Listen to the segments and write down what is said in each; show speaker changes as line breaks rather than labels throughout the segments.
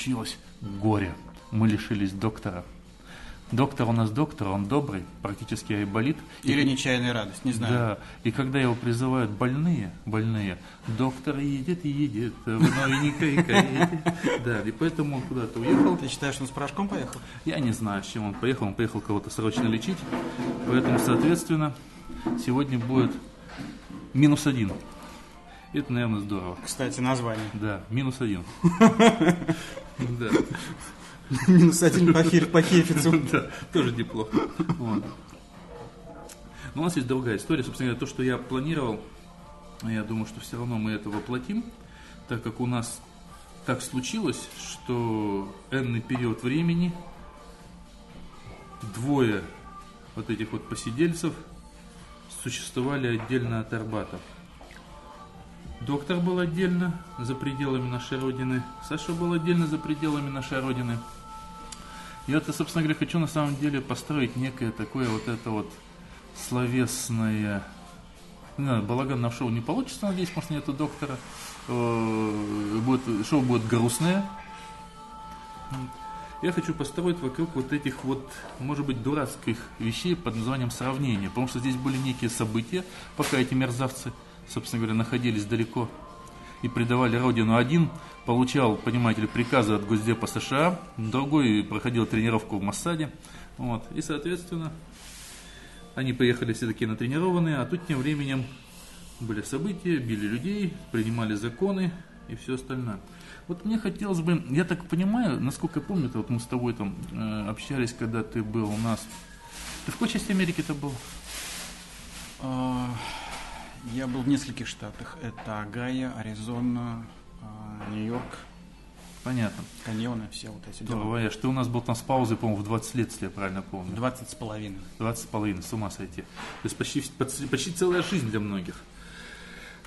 случилось горе. Мы лишились доктора. Доктор у нас доктор, он добрый, практически айболит. И-
Или нечаянная радость, не знаю.
Да, и когда его призывают больные, больные, доктор едет и едет, в новенькой карете. Да, и поэтому он куда-то уехал.
Ты считаешь, он с порошком поехал?
Я не знаю, с чем он поехал. Он поехал кого-то срочно лечить. Поэтому, соответственно, сегодня будет минус один. Это, наверное, здорово.
Кстати, название.
Да, минус один. Да,
Минус один по, хер, по хефицу.
да, тоже неплохо. Вот. Но у нас есть другая история. Собственно говоря, то, что я планировал, я думаю, что все равно мы это воплотим, так как у нас так случилось, что энный период времени двое вот этих вот посидельцев существовали отдельно от Арбата. Доктор был отдельно за пределами нашей Родины, Саша был отдельно за пределами нашей Родины. И это, собственно говоря, хочу на самом деле построить некое такое вот это вот словесное... Не знаю, балаган на шоу не получится, надеюсь, потому нету доктора. Э, Будет, шоу будет грустное. Я хочу построить вокруг вот этих вот, может быть, дурацких вещей под названием сравнение. Потому что здесь были некие события, пока эти мерзавцы, собственно говоря, находились далеко и предавали родину. Один получал, понимаете ли, приказы от Госдепа США, другой проходил тренировку в Массаде. Вот. И, соответственно, они поехали все такие натренированные, а тут тем временем были события, били людей, принимали законы и все остальное. Вот мне хотелось бы, я так понимаю, насколько я помню, это вот мы с тобой там э, общались, когда ты был у нас. Ты в какой части Америки ты был?
А, Я был в нескольких штатах. Это Огайо, Аризона, а, Нью-Йорк,
Понятно.
каньоны, все вот эти дела.
Здорово, что у нас был там с паузой, по-моему, в 20 лет, если я правильно помню.
20 с половиной.
20 с половиной, с ума сойти. То есть почти, почти, почти целая жизнь для многих.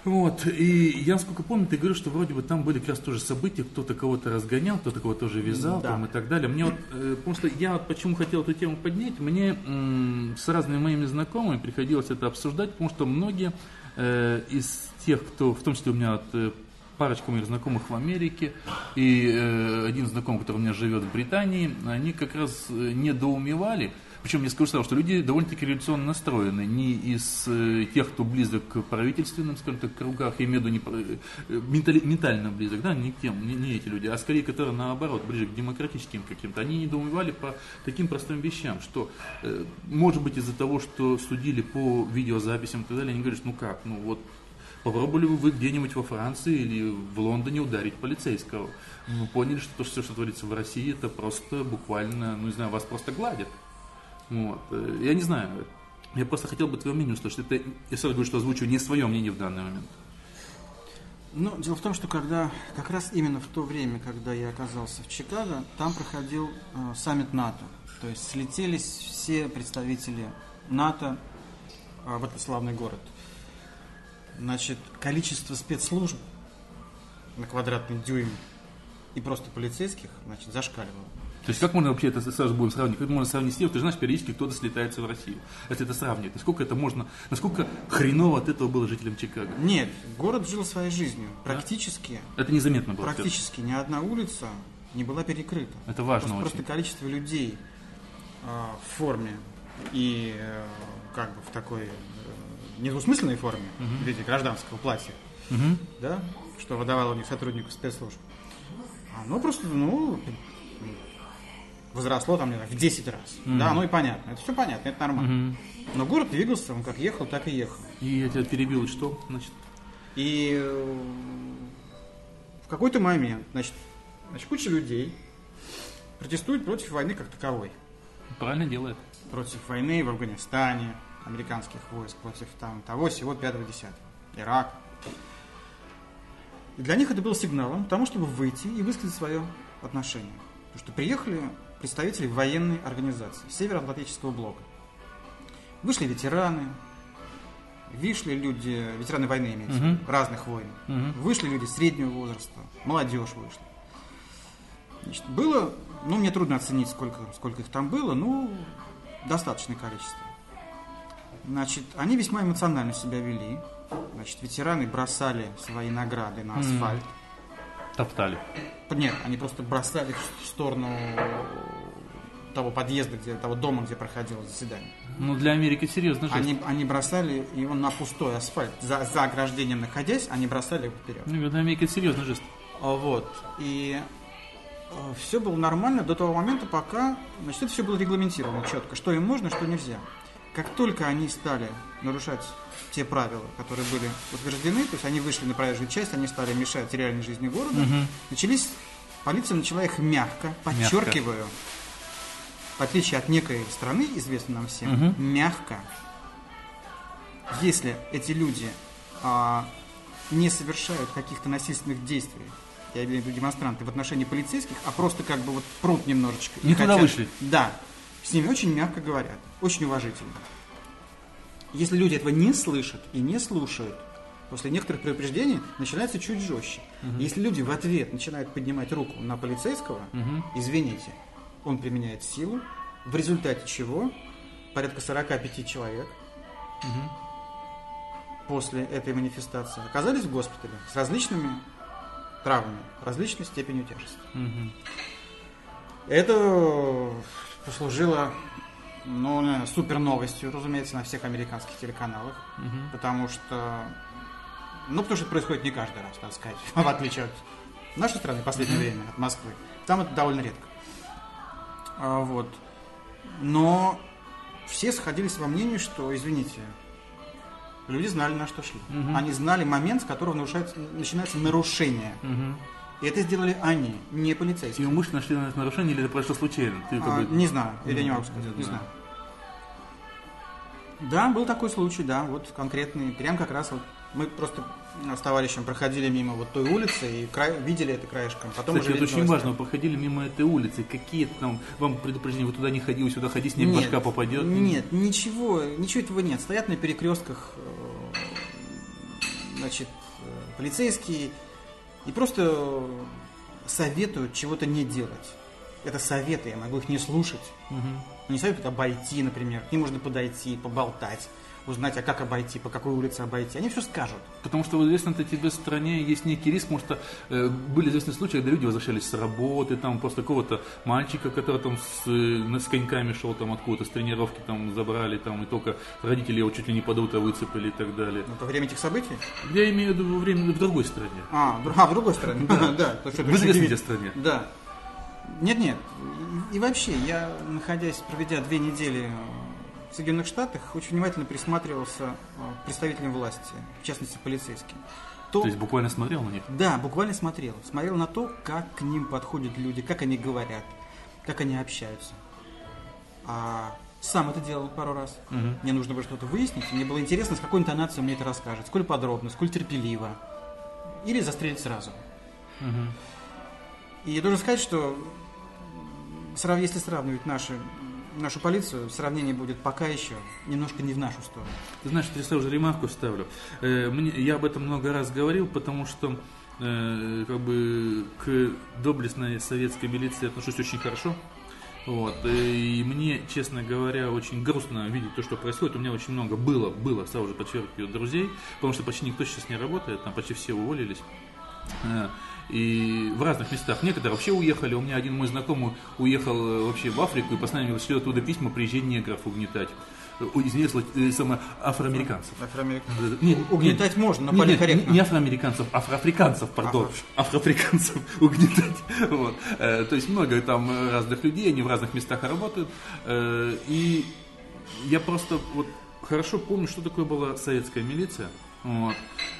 Вот, и я, насколько помню, ты говорил, что вроде бы там были как раз тоже события, кто-то кого-то разгонял, кто-то кого-то тоже вязал
Да.
там и так далее. Мне вот, э, потому что я вот почему хотел эту тему поднять, мне м, с разными моими знакомыми приходилось это обсуждать, потому что многие э, из тех, кто, в том числе у меня вот, э, парочка моих знакомых в Америке и э, один знакомый, который у меня живет в Британии, они как раз э, недоумевали, причем я скажу сразу, что люди довольно-таки революционно настроены, не из э, тех, кто близок к правительственным, скажем так, кругах, я имею в виду не, э, ментально близок, да, не тем, не, не эти люди, а скорее, которые наоборот, ближе к демократическим каким-то. Они недоумевали по таким простым вещам, что, э, может быть, из-за того, что судили по видеозаписям и так далее, они говорят, ну как, ну вот Попробовали бы вы где-нибудь во Франции или в Лондоне ударить полицейского? Вы поняли, что то, что творится в России, это просто буквально, ну не знаю, вас просто гладят. Вот. Э, Я не знаю. Я просто хотел бы твое мнение услышать. Это, я сразу говорю, что озвучу не свое мнение в данный момент.
Ну, дело в том, что когда, как раз именно в то время, когда я оказался в Чикаго, там проходил э, саммит НАТО. То есть слетелись все представители НАТО э, в этот славный город. Значит, количество спецслужб на квадратный дюйм и просто полицейских, значит, зашкаливало.
То есть как можно вообще это сразу будем сравнивать? Как можно сравнить с тем, ты же знаешь, периодически кто-то слетается в Россию. Если это сравнивать, насколько это можно, насколько хреново от этого было жителям Чикаго?
Нет, город жил своей жизнью. Практически,
Это незаметно было.
практически ни одна улица не была перекрыта.
Это важно
Просто,
очень.
просто количество людей э, в форме и э, как бы в такой э, недвусмысленной форме, в виде гражданского платья,
Мгм.
да, что выдавало у них сотрудников спецслужб, оно просто, ну, возросло там, не знаю, в 10 раз. Да, ну и понятно. Это все понятно, это нормально. Но город двигался, он как ехал, так и ехал.
И я тебя перебил, и что? Значит,
И э, в какой-то момент, значит, значит, куча людей протестует против войны как таковой.
правильно делает.
Против войны в Афганистане, американских войск, против там того, всего 5 10 Ирак. И для них это было сигналом к тому, чтобы выйти и высказать свое отношение. Потому что приехали представители военной организации Североатлантического блока. Вышли ветераны, вышли люди, ветераны войны имеются,
Мгм.
разных войн.
Мгм.
Вышли люди среднего возраста, молодежь вышла. Значит, было, ну, мне трудно оценить, сколько, сколько их там было, ну, достаточное количество. Значит, они весьма эмоционально себя вели. Значит, ветераны бросали свои награды на асфальт.
Топтали.
Нет, они просто бросали в сторону того подъезда, где, того дома, где проходило заседание.
Ну, для Америки серьезно жест.
Они, они бросали его на пустой асфальт. За, за ограждением находясь, они бросали его вперед.
Ну, для Америки это серьезный жест.
А, Вот. И все было нормально до того момента, пока значит, это все было регламентировано четко, что им можно, что нельзя. Как только они стали нарушать те правила, которые были утверждены, то есть они вышли на проезжую часть, они стали мешать реальной жизни города, начались, полиция начала их мягко, подчеркиваю, в отличие от некой страны, известной нам всем,
Мгм.
мягко, если эти люди а, не совершают каких-то насильственных действий, я имею в виду демонстранты, в отношении полицейских, а просто как бы вот прут немножечко. и
Не туда
хотят-
вышли.
Да. С ними очень мягко говорят, очень уважительно. Если люди этого не слышат и не слушают, после некоторых предупреждений начинается чуть жестче. Если люди в ответ начинают поднимать руку на полицейского, извините, он применяет силу, в результате чего порядка 45 человек после этой манифестации оказались в госпитале с различными травмами, различной степенью тяжести.
Мгм.
Это послужило ну, супер новостью, разумеется, на всех американских телеканалах,
Мгм.
потому что, ну, потому что это происходит не каждый раз, так сказать, в отличие от нашей страны в последнее время, от Москвы. Там это довольно редко. А, вот. Но все сходились во мнении, что, извините, люди знали, на что шли.
Мгм.
Они знали момент, с которого нарушается, начинается нарушение.
Мгм.
И это сделали они, не
И
полицейские.
умышленно шли на это нарушение или это произошло случайно? Ты как
А,
бы-
не знаю, или я не могу сказать,
Не
не
знаю.
знаю. Да, был такой случай, да, вот конкретный, прям как раз вот мы просто с товарищем проходили мимо вот той улицы и край- видели это краешком. Потом
Кстати, это очень
новости.
важно, вы проходили мимо этой улицы, какие там вам предупреждения, вы туда не ходи, вы сюда ходи, снег
Нет,
башка попадет.
Нет, ничего, ничего этого нет. Стоят на перекрестках, э, значит, э, полицейские и просто советуют чего-то не делать. Это советы, я могу их не слушать.
Мгм.
Они советуют обойти, например. К ним можно подойти, поболтать, узнать, а как обойти, по какой улице обойти. Они все скажут.
Потому что в известной тебе стране есть некий риск, потому что э, были известные случаи, когда люди возвращались с работы, там после какого-то мальчика, который там с, э, с коньками шел там откуда-то, с тренировки там забрали, там и только родители его чуть ли не под утро выцепили и так далее.
Но во время этих событий.
Я имею в виду во время в другой стране.
А, а, в другой стороне. Да,
В известной стране.
Да. Нет, нет. И, и вообще, я, находясь, проведя две недели в Соединенных Штатах, очень внимательно присматривался э, к представителям власти, в частности, полицейским. То,
То есть буквально смотрел на них.
да, буквально смотрел. Смотрел на то, как к ним подходят люди, как они говорят, как они общаются. А сам это делал пару раз.
Мгм.
Мне нужно было что-то выяснить. Мне было интересно, с какой интонацией он мне это расскажет. Сколь подробно, сколь терпеливо. Или застрелить сразу.
Мгм.
И я должен сказать, что если сравнивать наши, нашу полицию, сравнение будет пока еще немножко не в нашу сторону.
Ты знаешь, я сразу же ремарку ставлю. Э, я об этом много раз говорил, потому что э, как бы к доблестной советской милиции отношусь очень хорошо. Вот. э, И мне, честно говоря, очень грустно видеть то, что происходит. У меня очень много было, было, сразу же подчеркиваю, друзей, потому что почти никто сейчас не работает, там почти все уволились. И в разных местах. Некоторые вообще уехали. У меня один мой знакомый уехал э, вообще в Африку и постоянно шлет оттуда письма, приезжай негров угнетать. Э, Извиняюсь, э, самое, афроамериканцев.
Афроамериканцев.
Нет,
Угнетать можно, но
нет,
политкорректно.
не афроамериканцев, афроафриканцев, пардон. Афроафриканцев угнетать. Вот. То есть много там разных людей, они в разных местах работают. И я просто вот хорошо помню, что такое была советская милиция. Вот.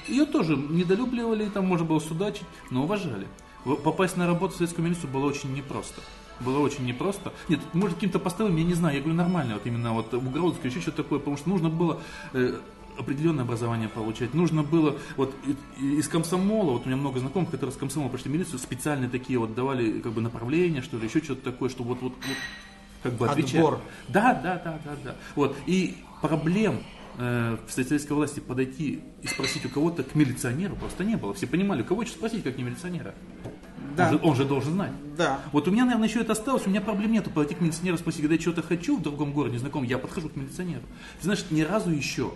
Ее тоже недолюбливали, там можно было судачить, но уважали. В- Попасть на работу в советскую милицию было очень непросто. Было очень непросто. Нет, может, каким-то постовым, я не знаю, я говорю нормально, вот именно вот угрозы, еще что-то такое, потому что нужно было э, определенное образование получать. Нужно было, вот из комсомола, вот у меня много знакомых, которые с комсомола пошли в милицию, специально такие вот давали как бы направления, что ли, еще что-то такое, чтобы вот, вот, вот как бы отвечать.
Отбор.
Да, да, да, да, да. Вот. И проблем э, в советской власти подойти и спросить у кого-то к милиционеру просто не было. Все понимали, у кого еще спросить, как не милиционера.
Да.
Он, же, он же должен знать.
Да.
Вот у меня, наверное, еще это осталось, у меня проблем нету подойти к милиционеру, спросить, когда я что-то хочу в другом городе, знаком, я подхожу к милиционеру. Ты знаешь, ни разу еще.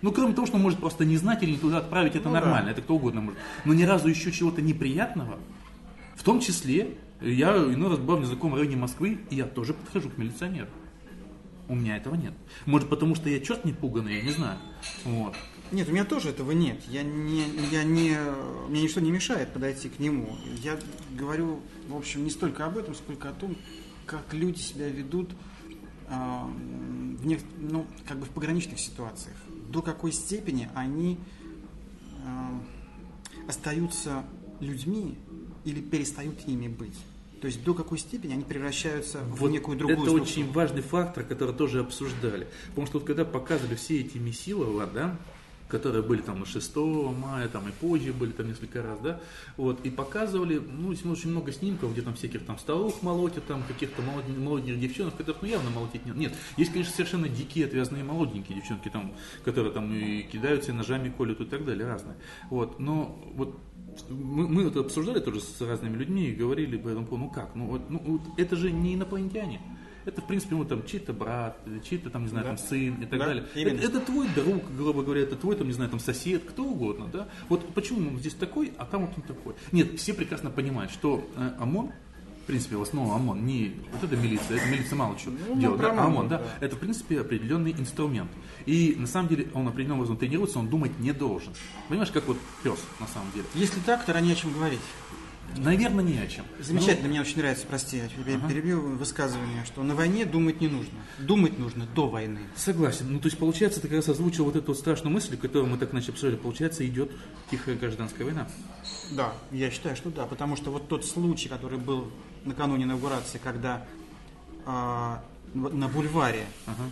Ну, кроме того, что он может просто не знать или не туда отправить, это
Ну,
нормально,
да.
это кто угодно может. Но ни разу еще чего-то неприятного, в том числе, я иной раз бываю в незнакомом районе Москвы, и я тоже подхожу к милиционеру. У меня этого нет. Может, потому что я черт не пуганный, я не знаю. Вот.
Нет, у меня тоже этого нет. Я не, я не, мне ничто не мешает подойти к нему. Я говорю, в общем, не столько об этом, сколько о том, как люди себя ведут а, в нек- ну, как бы в пограничных ситуациях. До какой степени они а, остаются людьми или перестают ими быть. То есть до какой степени они превращаются в
Вот
некую другую
это
структуру.
очень важный фактор, который тоже обсуждали. Потому что вот когда показывали все эти Месилова, да, которые были там на 6 мая, там и позже были там несколько раз, да, вот, и показывали, ну, очень много снимков, где там всяких там столов молотят, там каких-то молод- молоденьких девчонок, которых, ну, явно молотить нет. Нет, есть, конечно, совершенно дикие, отвязные молоденькие девчонки, там, которые там и кидаются, и ножами колют и так далее, разные. Вот, но вот мы, мы это обсуждали тоже с разными людьми и говорили по этому поводу, ну как, ну вот, ну вот это же не инопланетяне. Это, в принципе, ну, там, чей-то брат, чей-то, там, не знаю,
Да.
там, сын и так
Да,
далее.
именно.
Это, это твой друг, грубо говоря, это твой, там, не знаю, там, сосед, кто угодно, да? Вот почему он здесь такой, а там вот он такой. Нет, все прекрасно понимают, что э, ОМОН, в принципе, в основном ОМОН, не вот эта милиция, это милиция мало чего
Ну,
делает, да,
ОМОН,
ОМОН, да,
да.
это, в принципе, определенный инструмент. И, на самом деле, он определенным образом тренируется, он думать не должен. Понимаешь, как вот пес, на самом деле.
Если так, тогда не о чем говорить.
Наверное, не о чем.
Замечательно, мне очень нравится, прости, я тебя перебью высказывание, что на войне думать не нужно. Думать нужно до войны.
Согласен. Ну, то есть, получается, ты как раз озвучил вот эту вот страшную мысль, которую мы так начали обсуждать. Получается, идет тихая гражданская война.
Да, я считаю, что да, потому что вот тот случай, который был накануне инаугурации, когда в- на бульваре
Ага.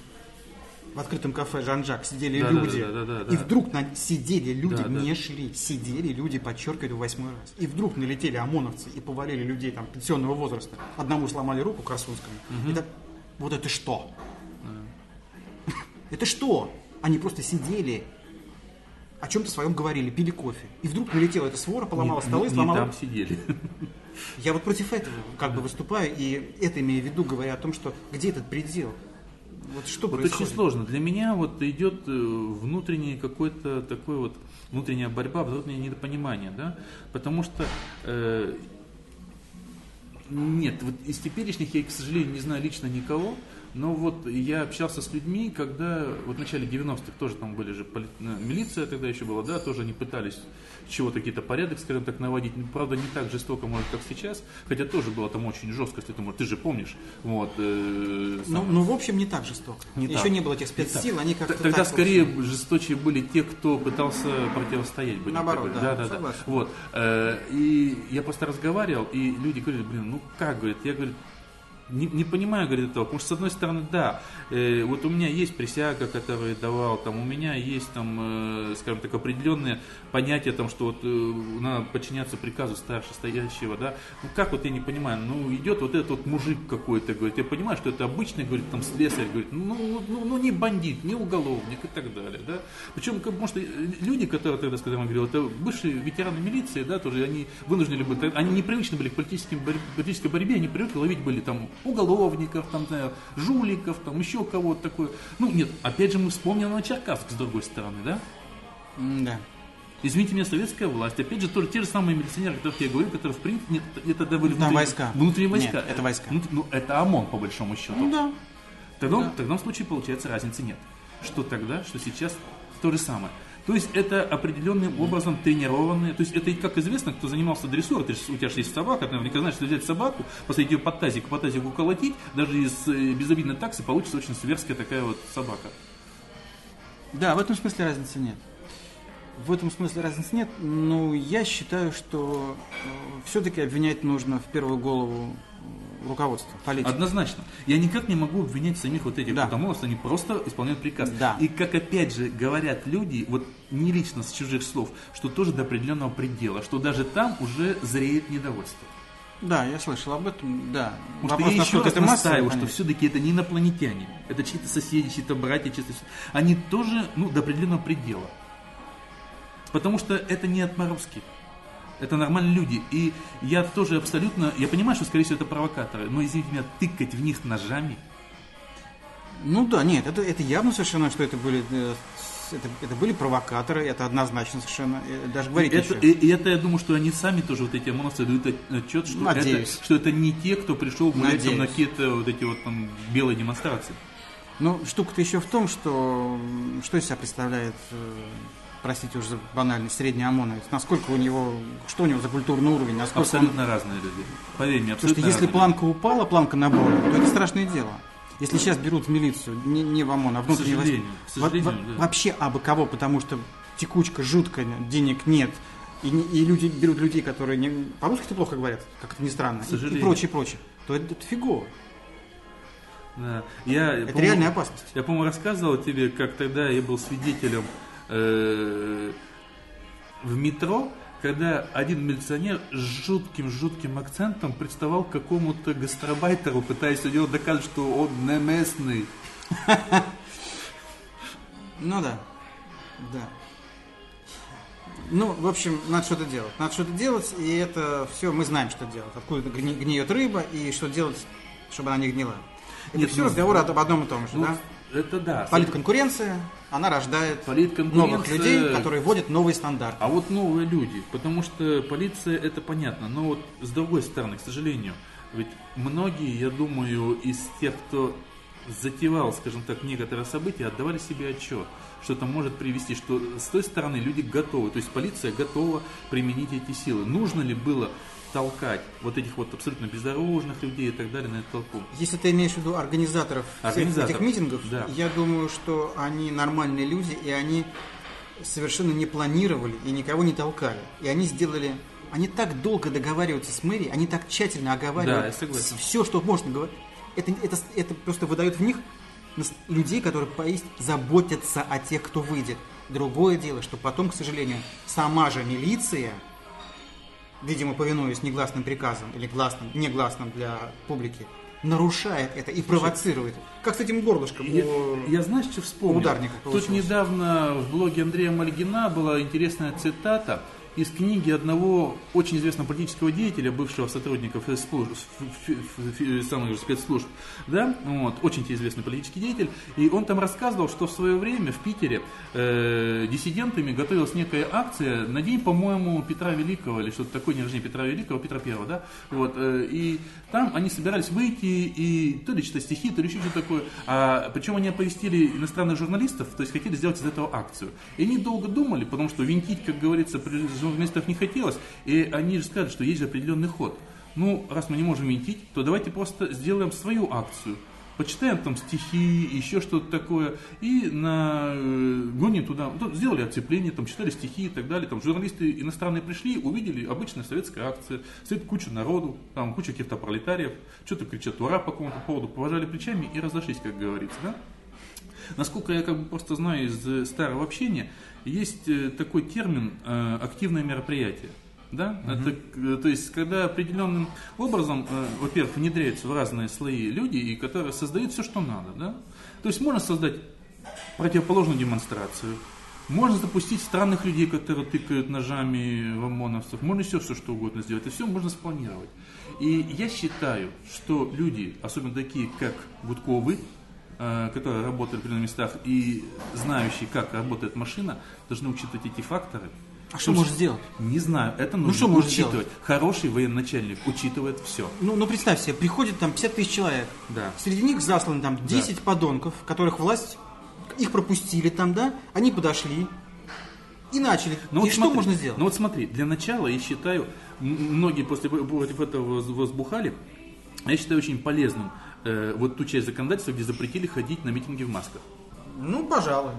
В открытом кафе Жан-Жак сидели
Да, да,
люди,
да, да, да,
и
да.
вдруг на- сидели люди,
Да, да.
не шли, сидели люди, подчеркиваю, восьмой раз. И вдруг налетели ОМОНовцы и повалили людей там пенсионного возраста. Одному сломали руку Красунскому. Это, вот это что? Это что? Они просто сидели, о чем-то своем говорили, пили кофе. И вдруг налетела эта свора, поломала
Не-
столы,
не, не
сломала...
там сидели.
Я вот против этого как бы выступаю, и это имею в виду, говоря о том, что где этот предел? Вот что
Вот
происходит?
очень сложно. Для меня вот идет э, внутренний какой-то такой вот внутренняя борьба, внутреннее недопонимание, да, потому что э, нет, вот из теперешних я, к сожалению, не знаю лично никого, но вот я общался с людьми, когда вот в начале 90-х тоже там были же поли- э, милиция тогда еще была, да, тоже они пытались чего-то какие-то порядок, скажем так, наводить, Ну, правда не так жестоко, может, как сейчас, хотя тоже было там очень жестко, если ты, может, ты же помнишь, вот. э,
Ну,
сам-
ну, в общем, не так жестоко.
Не
Еще
так.
не было этих спецсил, они как-то
Тогда
так,
скорее
общем,
жесточе были те, кто пытался противостоять. будем
Наоборот,
так
да,
да, да,
согласен.
Вот. Э, И я просто разговаривал, и люди говорили, блин, ну как, говорит, я, говорит, не, не понимаю, говорит, этого, потому что, с одной стороны, да, э, вот у меня есть присяга, которую давал, там, у меня есть, там, э, скажем так, определенные понятия, там, что вот э, надо подчиняться приказу старшестоящего, да, ну, как вот я не понимаю, ну, идет вот этот вот мужик какой-то, говорит, я понимаю, что это обычный, говорит, там, слесарь, говорит, ну, ну, ну, ну, не бандит, не уголовник и так далее, да, причем, как, может, и люди, которые тогда, когда я говорил, это бывшие ветераны милиции, да, тоже, они вынуждены были, они непривычны были к политическим, борь- политической борьбе, они привыкли ловить были там уголовников, там, знаю, жуликов, там, еще кого-то такое. Ну, нет, опять же, мы вспомним Новочеркасск с другой стороны, да?
Да.
Извините меня, советская власть. Опять же, тоже те же самые милиционеры, о которых я говорил, которые, в принципе, нет, это тогда были внутренние-
войска.
Внутренние войска.
Нет, это войска.
Ну, ну, это ОМОН, по большому счету.
Ну да.
Тогда,
Да.
в таком случае, получается, разницы нет. Что тогда, что сейчас, то же самое. То есть это определенным образом тренированные, то есть это, как известно, кто занимался дрессурой, ты у тебя же есть собака, ты наверняка знаешь, что взять собаку, посадить ее под тазик, по тазику колотить, даже из э, безобидной таксы получится очень сверская такая вот собака.
Да, в этом смысле разницы нет. В этом смысле разницы нет, но я считаю, что все-таки обвинять нужно в первую голову руководства, политики.
Однозначно. Я никак не могу обвинять самих вот этих
Да.
ОМОНовцев, они просто исполняют приказ.
Да.
И как опять же говорят люди, вот не лично с чужих слов, что тоже до определенного предела, что даже там уже зреет недовольство.
Да, я слышал об этом, да.
Потому что
Вопрос,
я еще раз
это
настаиваю, что все-таки это не инопланетяне. Это чьи-то соседи, чьи-то братья, чьи-то... Они тоже, ну, до определенного предела. Потому что это не отморозки. Это нормальные люди. И я тоже абсолютно... Я понимаю, что, скорее всего, это провокаторы. Но, извините меня, тыкать в них ножами...
Ну да, нет, это, это явно совершенно, что это были, э, это, это были провокаторы, это однозначно совершенно. э, Даже говорить
это, и, и это, я думаю, что они сами тоже, вот эти ОМОНовцы, дают отчет, что это,
Надеюсь.
что это не те, кто пришел гулять там на какие-то вот эти вот там белые демонстрации.
Но штука-то еще в том, что что из себя представляет, э, простите уже за банальность, средний ОМОНовец, насколько у него, что у него за культурный уровень, насколько он-
Абсолютно разные люди. Поверь мне,
Потому что
абсолютно
если планка упала, планка набора, то это страшное дело. Если сейчас берут в милицию, не, не в ОМОН, а внутренние войска,
сожалению, к
во-
сожалению,
во-
да.
вообще абы кого, потому что текучка жуткая, денег нет, и, не- и люди берут людей, которые не, по-русски плохо говорят, как это ни странно, и- и, прочее, прочее, то это, это фигово.
Да. Я,
Это реальная опасность.
Я, по-моему, рассказывал тебе, как тогда я был свидетелем э, в метро, когда один милиционер с жутким-жутким акцентом представал к какому-то гастробайтеру, пытаясь у него доказать, что он не местный.
Ну да, да. Ну, в общем, надо что-то делать. Надо что-то делать, и это все, мы знаем, что делать. Откуда гни- гниет рыба, и что делать, чтобы она не гнила. Это
Нет,
все
ну,
разговоры об одном и том же,
Ну,
да?
Это да.
Политконкуренция, она рождает
Политконкуренция-
новых людей, которые вводят новые стандарты.
А вот новые люди, потому что полиция это понятно, но вот с другой стороны, к сожалению, ведь многие, я думаю, из тех, кто затевал, скажем так, некоторые события, отдавали себе отчет, что это может привести, что с той стороны люди готовы, то есть полиция готова применить эти силы. Нужно ли было толкать вот этих вот абсолютно бездорожных людей и так далее на эту толпу?
Если ты имеешь в виду организаторов
Организаторов,
этих митингов,
да.
я думаю, что они нормальные люди, и они совершенно не планировали и никого не толкали. И они сделали... Они так долго договариваются с мэрией, они так тщательно
Да,
оговаривают
согласен.
все, что можно говорить. Это, это, это просто выдает в них людей, которые поесть заботятся о тех, кто выйдет. Другое дело, что потом, к сожалению, сама же милиция, видимо, повинуясь негласным приказам или гласным, негласным для публики, нарушает это и провоцирует. Как с этим горлышком.
Я,
у-
я знаешь, что вспомнил?
ударника
Тут недавно в блоге Андрея Мальгина была интересная цитата из книги одного очень известного политического деятеля, бывшего сотрудника спецслужб, самых же спецслужб, да, вот, очень известный политический деятель, и он там рассказывал, что в свое время в Питере э, диссидентами готовилась некая акция на день, по-моему, Петра Великого, или что-то такое, не рождения Петра Великого, Петра Первого, да, вот, э, и там они собирались выйти и то ли читать стихи, то ли еще что-то такое, а, причем они оповестили иностранных журналистов, то есть хотели сделать из этого акцию. И они долго думали, потому что винтить, как говорится, журналистов не хотелось, и они же сказали, что есть определенный ход. Ну, раз мы не можем винтить, то давайте просто сделаем свою акцию. Почитаем там стихи, еще что-то такое, и на э, гоним туда, ну, сделали оцепление, там читали стихи и так далее. Там журналисты иностранные пришли, увидели обычная советская акция, стоит куча народу, там куча каких-то пролетариев, что-то кричат ура по какому-то поводу, поважали плечами и разошлись, как говорится, да? Насколько я как бы просто знаю из э, старого общения, есть э, такой термин э, активное мероприятие. Да? Это, э, то есть, когда определенным образом, во-первых, внедряются в разные слои люди, и которые создают все, что надо. Да? То есть можно создать противоположную демонстрацию, можно запустить странных людей, которые тыкают ножами в ОМОНовцев, можно все, все что угодно сделать, это все можно спланировать. И я считаю, что люди, особенно такие, как Гудковы, которые работали в определенных местах и знающие, как работает машина, должны учитывать эти факторы.
А что может сделать?
Не знаю, это нужно
что может
учитывать. Хороший военачальник учитывает все.
Ну, ну представь себе, приходит там 50 тысяч человек.
Да.
Среди них засланы там 10 подонков, которых власть, их пропустили там, да, они подошли и начали.
Ну,
и
вот
что
смотри,
можно сделать?
Ну вот смотри, для начала я считаю, многие после против этого воз- возбухали, я считаю очень полезным э, вот ту часть законодательства, где запретили ходить на митинги в масках.
Ну, пожалуй.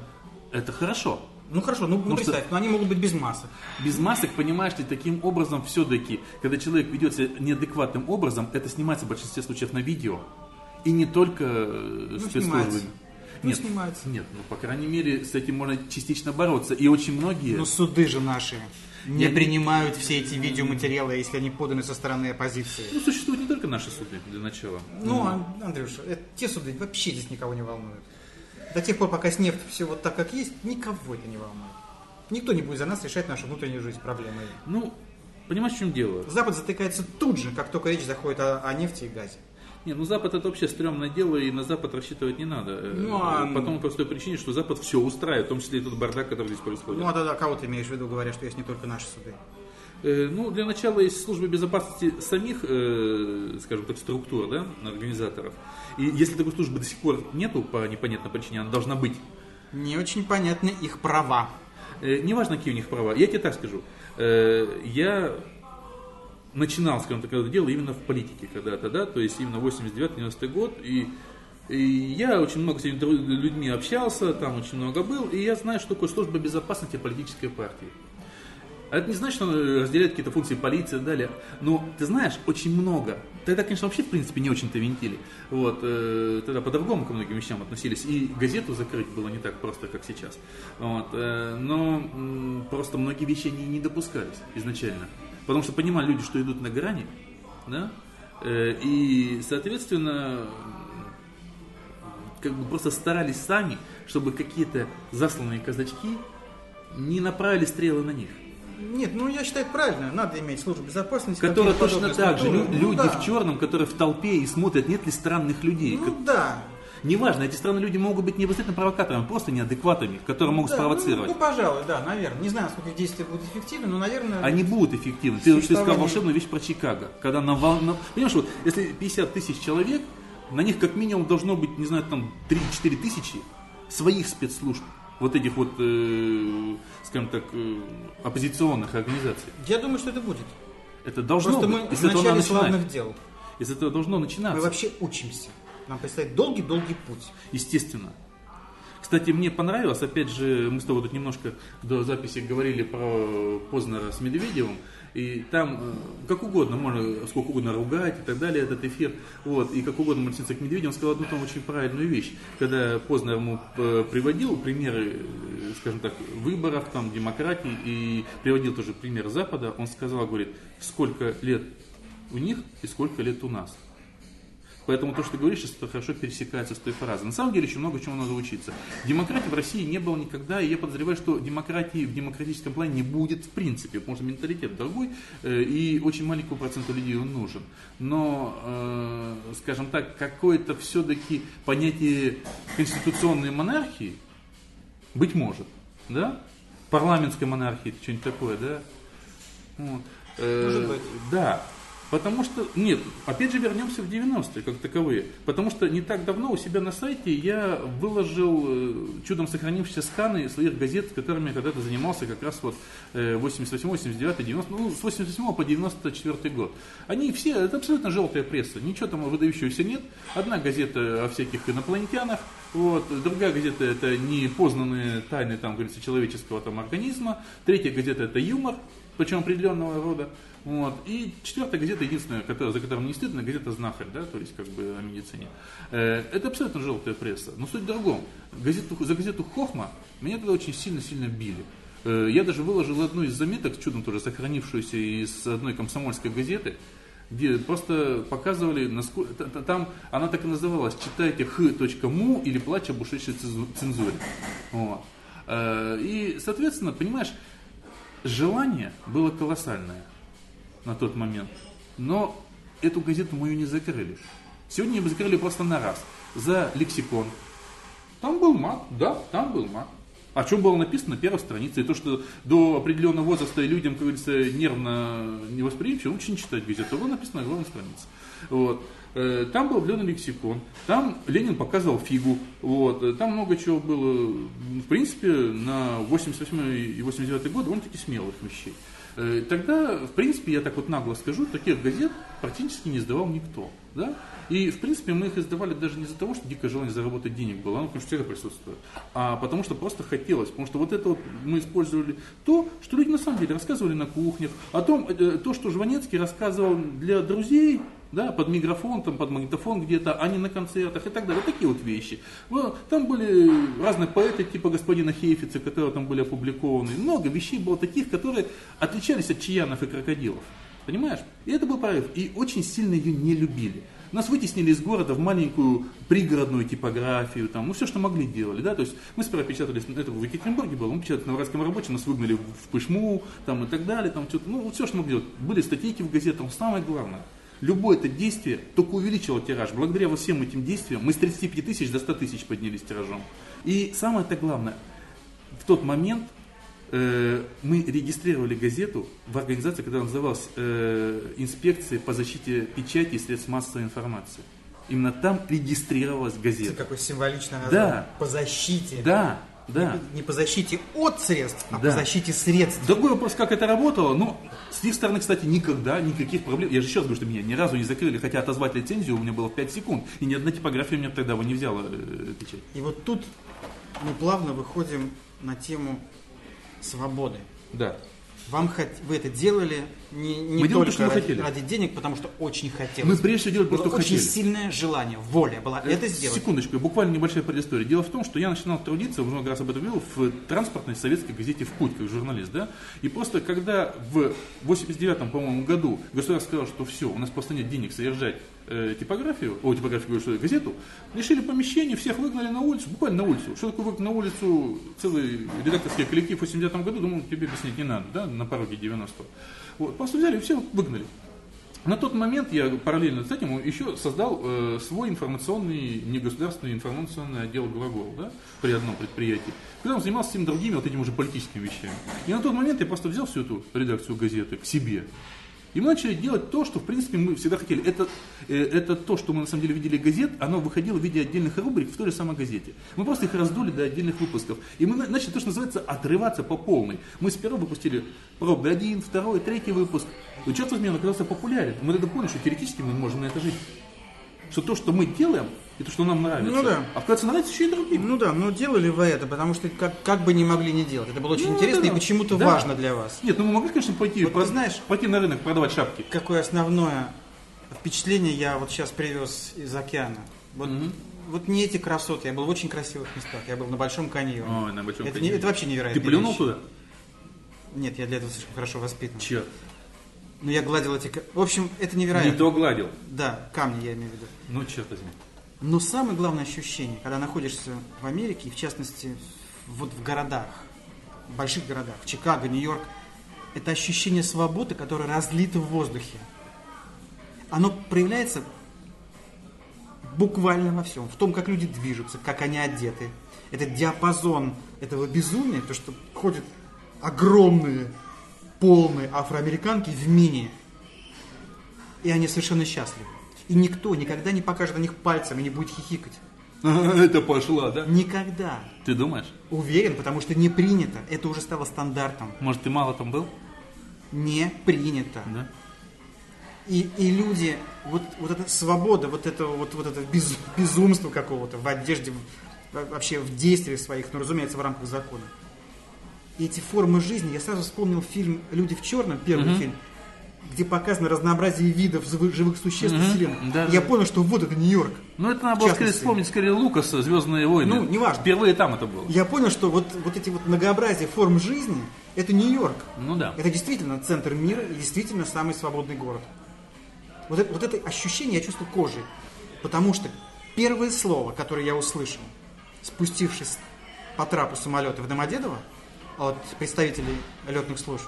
Это хорошо.
Ну хорошо, ну, ну
Потому что-
представь, но они могут быть без масок.
Без масок, понимаешь ли, таким образом все-таки, когда человек ведет себя неадекватным образом, это снимается в большинстве случаев на видео. И не только э,
Ну,
спецслужбами.
снимается. Ну,
Нет,
снимается.
нет, ну, по крайней мере, с этим можно частично бороться. И очень многие...
Но суды же наши не принимают все эти видеоматериалы, если они поданы со стороны оппозиции.
Ну, существуют не только наши суды, для начала.
Ну, Ан- Андрюша, это- те суды вообще здесь никого не волнуют. До тех пор, пока с нефть все вот так, как есть, никого это не волнует. Никто не будет за нас решать нашу внутреннюю жизнь, проблемы.
Ну, понимаешь, в чем дело?
Запад затыкается тут же, как только речь заходит о, о нефти и газе.
Не, ну Запад это вообще стрёмное дело, и на Запад рассчитывать не надо. Э,
Ну, а-
По той простой причине, что Запад все устраивает, в том числе и тот бардак, который здесь происходит.
Ну, а тогда кого ты имеешь в виду, говоря, что есть не только наши суды?
Э, Ну, для начала есть служба безопасности самих, э, скажем так, структур, да, организаторов. И если такой службы до сих пор нету по непонятной причине, она должна быть.
Не очень понятны их права.
Э, Неважно, какие у них права. Я тебе так скажу. Э, Я начинал, скажем так, это дело именно в политике когда-то, да, то есть именно 89-90 год, и, и я очень много с этими людьми общался, там очень много был, и я знаю, что такое служба безопасности политической партии. Это не значит, что он разделяет какие-то функции полиции и далее. Но ты знаешь, очень много. Тогда, конечно, вообще, в принципе, не очень-то винтили. Вот, э, тогда по-другому ко многим вещам относились. И газету закрыть было не так просто, как сейчас. Вот, э, но м, просто многие вещи они не допускались изначально. Потому что понимали люди, что идут на грани. Да? Э, и, соответственно, как бы просто старались сами, чтобы какие-то засланные казачки не направили стрелы на них.
Нет, ну я считаю, правильно. Надо иметь службу безопасности. Какие-то
точно так же,
Ну
люди
да.
в черном, которые в толпе и смотрят, нет ли странных людей.
Ну да.
Неважно, эти странные люди могут быть не обязательно провокаторами, просто неадекватами, которые могут
Да,
спровоцировать.
Ну, ну, пожалуй, да, наверное. Не знаю, насколько их действия будут эффективны, но, наверное...
Они будут эффективны. Ты, ты сказал
Существование-
волшебную вещь про Чикаго. Когда на вол- на- Понимаешь, вот если 50 тысяч человек, на них как минимум должно быть, не знаю, там 3-4 тысячи своих спецслужб. Вот этих вот, э, скажем так, э, оппозиционных организаций.
Я думаю, что это будет.
Это должно
Просто
быть.
мы в
Из надо
начале славных дел.
Из этого должно
Мы
начинаться.
вообще учимся. Нам предстоит долгий-долгий путь.
Естественно. Кстати, мне понравилось, опять же, мы с тобой тут немножко до записи говорили про Познера с Медведевым, и там э, как угодно, можно сколько угодно ругать и так далее, этот эфир, вот, и как угодно можно к Медведеву, он сказал одну там очень правильную вещь, когда Познер ему э, приводил примеры, э, скажем так, выборов, там, демократии, и приводил тоже пример Запада, он сказал, говорит, сколько лет у них и сколько лет у нас. Поэтому то, что ты говоришь, это хорошо пересекается с той фразой. На самом деле еще много чему надо учиться. Демократии в России не было никогда, и я подозреваю, что демократии в демократическом плане не будет в принципе, потому что менталитет другой, э, и очень маленькому проценту людей он нужен. Но, э, скажем так, какое-то все-таки понятие конституционной монархии быть может, да? Парламентской монархии, что-нибудь такое, да? Вот. Э,
Может быть.
Да. Потому что, нет, опять же вернемся в 90-е как таковые. Потому что не так давно у себя на сайте я выложил э, чудом сохранившиеся сканы своих газет, которыми я когда-то занимался как раз вот э, 88, 89, 90, ну, с 88 по 94 год. Они все, это абсолютно желтая пресса, ничего там выдающегося нет. Одна газета о всяких инопланетянах, вот, другая газета это непознанные тайны, там, говорится, человеческого там организма, третья газета это юмор, причем определенного рода. Вот. И четвертая газета, единственная, которая, за которую не стыдно, газета «Знахарь», да, то есть как бы о медицине. Э, Это абсолютно желтая пресса. Но суть в другом. Газету, за газету «Хохма» меня тогда очень сильно-сильно били. Э, Я даже выложил одну из заметок, чудом тоже сохранившуюся из одной комсомольской газеты, где просто показывали, насколько, там она так и называлась, читайте х.му или плачь об цензуре. Вот. Э, И, соответственно, понимаешь, желание было колоссальное на тот момент. Но эту газету мою не закрыли. Сегодня ее закрыли просто на раз. За лексикон. Там был мат, да, там был мат. О чем было написано на первой странице. И то, что до определенного возраста людям, как говорится, нервно невосприимчивым, лучше не читать газету. Было написано на главной странице. Вот. Э, Там был определенный лексикон. Там Ленин показывал фигу. Вот. Э, Там много чего было, в принципе, на 88 и 89 год довольно-таки смелых вещей. Э, Тогда, в принципе, я так вот нагло скажу, таких газет практически не издавал никто. Да? И, в принципе, мы их издавали даже не из-за того, что дикое желание заработать денег было, оно, конечно, всегда присутствует, а потому что просто хотелось. Потому что вот это вот мы использовали то, что люди на самом деле рассказывали на кухнях, о том, э, то, что Жванецкий рассказывал для друзей, да, под микрофон, там, под магнитофон где-то, а не на концертах и так далее. Такие вот вещи. Там были разные поэты типа господина Хейфица, которые там были опубликованы. Много вещей было таких, которые отличались от чаянов и крокодилов. Понимаешь? И это был прорыв. И очень сильно ее не любили. Нас вытеснили из города в маленькую пригородную типографию, там, ну все, что могли, делали, да, то есть мы сперва печатались, это в Екатеринбурге было, мы печатали на Уральском рабочем, нас выгнали в Пышму, там и так далее, там что-то, ну все, что могли делать. Были статейки в газетах, самое главное, любое это действие только увеличило тираж. Благодаря вот всем этим действиям мы с 35 тысяч до 100 тысяч поднялись тиражом. И самое это главное, в тот момент э, мы регистрировали газету в организации, которая называлась э, Инспекция по защите печати и средств массовой информации. Именно там регистрировалась газета.
Какой символичный название.
Да.
По защите.
Да, да.
Не, не по защите от средств, а
Да.
по защите средств.
Другой вопрос, как это работало, ну, с их стороны, кстати, никогда никаких проблем. Я же еще раз говорю, что меня ни разу не закрыли, хотя отозвать лицензию у меня было в 5 секунд, и ни одна типография меня тогда бы не взяла э, печать.
И вот тут мы плавно выходим на тему свободы.
Да.
Вам хот- вы это делали не, не
Мы делали
только
мы
ради,
хотели.
ради денег, потому что очень хотелось.
Мы прежде всего делали
Было
что
очень
хотели.
сильное желание, воля была это сделать.
Секундочку, буквально небольшая предыстория. Дело в том, что я начинал трудиться, уже много раз об этом говорил, в транспортной советской газете «В путь», как журналист, да? И просто когда в 89 по-моему, году государство сказало, что все, у нас просто нет денег содержать э, типографию, о, типографию, говорю, что газету, решили помещение, всех выгнали на улицу, буквально на улицу. Что такое выгнать на улицу целый редакторский коллектив в 89 году, думаю, тебе объяснять не надо, да, на пороге 90-го. Вот, просто взяли и все выгнали. На тот момент я параллельно с этим еще создал э, свой информационный, негосударственный информационный отдел «Глагол» да, при одном предприятии, когда он занимался всеми другими вот этими уже политическими вещами. И на тот момент я просто взял всю эту редакцию газеты к себе. И мы начали делать то, что, в принципе, мы всегда хотели. Это, э, это то, что мы, на самом деле, видели газет, оно выходило в виде отдельных рубрик в той же самой газете. Мы просто их раздули до отдельных выпусков. И мы на- начали то, что называется, отрываться по полной. Мы сперва выпустили пробный один, второй, третий выпуск. И черт возьми, он оказался популярен. Мы тогда поняли, что теоретически мы можем на это жить. Что то, что мы делаем, и то, что нам нравится.
Ну да.
А оказывается, нравится еще и другим.
Ну да, но делали вы это, потому что как, как бы не могли не делать. Это было очень
Ну,
интересно
да.
и почему-то
Да.
важно для вас.
Нет, ну мы могли, конечно, пойти,
Вот
про-
знаешь-
пойти на рынок продавать шапки.
Какое основное впечатление я вот сейчас привез из океана. Вот, вот не эти красоты, я был в очень красивых местах. Я был на Большом каньоне.
Ой, на Большом
это,
каньоне.
не- это вообще невероятно.
Ты плюнул туда?
Нет, я для этого слишком хорошо воспитан.
Черт.
Но я гладил эти... В общем, это
Не
невероятно.
то гладил.
Да, камни я имею в виду.
Ну, черт возьми.
Но самое главное ощущение, когда находишься в Америке, и в частности вот в городах, в больших городах, Чикаго, Нью-Йорк, это ощущение свободы, которое разлито в воздухе. Оно проявляется буквально во всем. В том, как люди движутся, как они одеты. Этот диапазон этого безумия, то, что ходят огромные, полные афроамериканки в мини. И они совершенно счастливы. И никто никогда не покажет на них пальцем и не будет хихикать.
Это пошла, да?
Никогда.
Ты думаешь?
Уверен, потому что не принято. Это уже стало стандартом.
Может, ты мало там был?
Не принято.
Да.
И, и люди, вот, вот эта свобода, вот это вот, вот это без- безумство какого-то в одежде, вообще в действиях своих, ну, разумеется, в рамках закона. И эти формы жизни, я сразу вспомнил фильм «Люди в черном», первый фильм, где показано разнообразие видов живых, существ
Мгм.
Вселенной.
Да,
я
да.
понял, что вот это Нью-Йорк.
Ну, это надо было скорее вспомнить, скорее Лукаса, Звездные войны.
Ну, неважно.
Впервые там это было.
Я понял, что вот, вот эти вот многообразие форм жизни – это Нью-Йорк.
Ну да.
Это действительно центр мира и действительно самый свободный город. Вот это, вот это ощущение я чувствую кожей. Потому что первое слово, которое я услышал, спустившись по трапу самолета в Домодедово от представителей летных служб,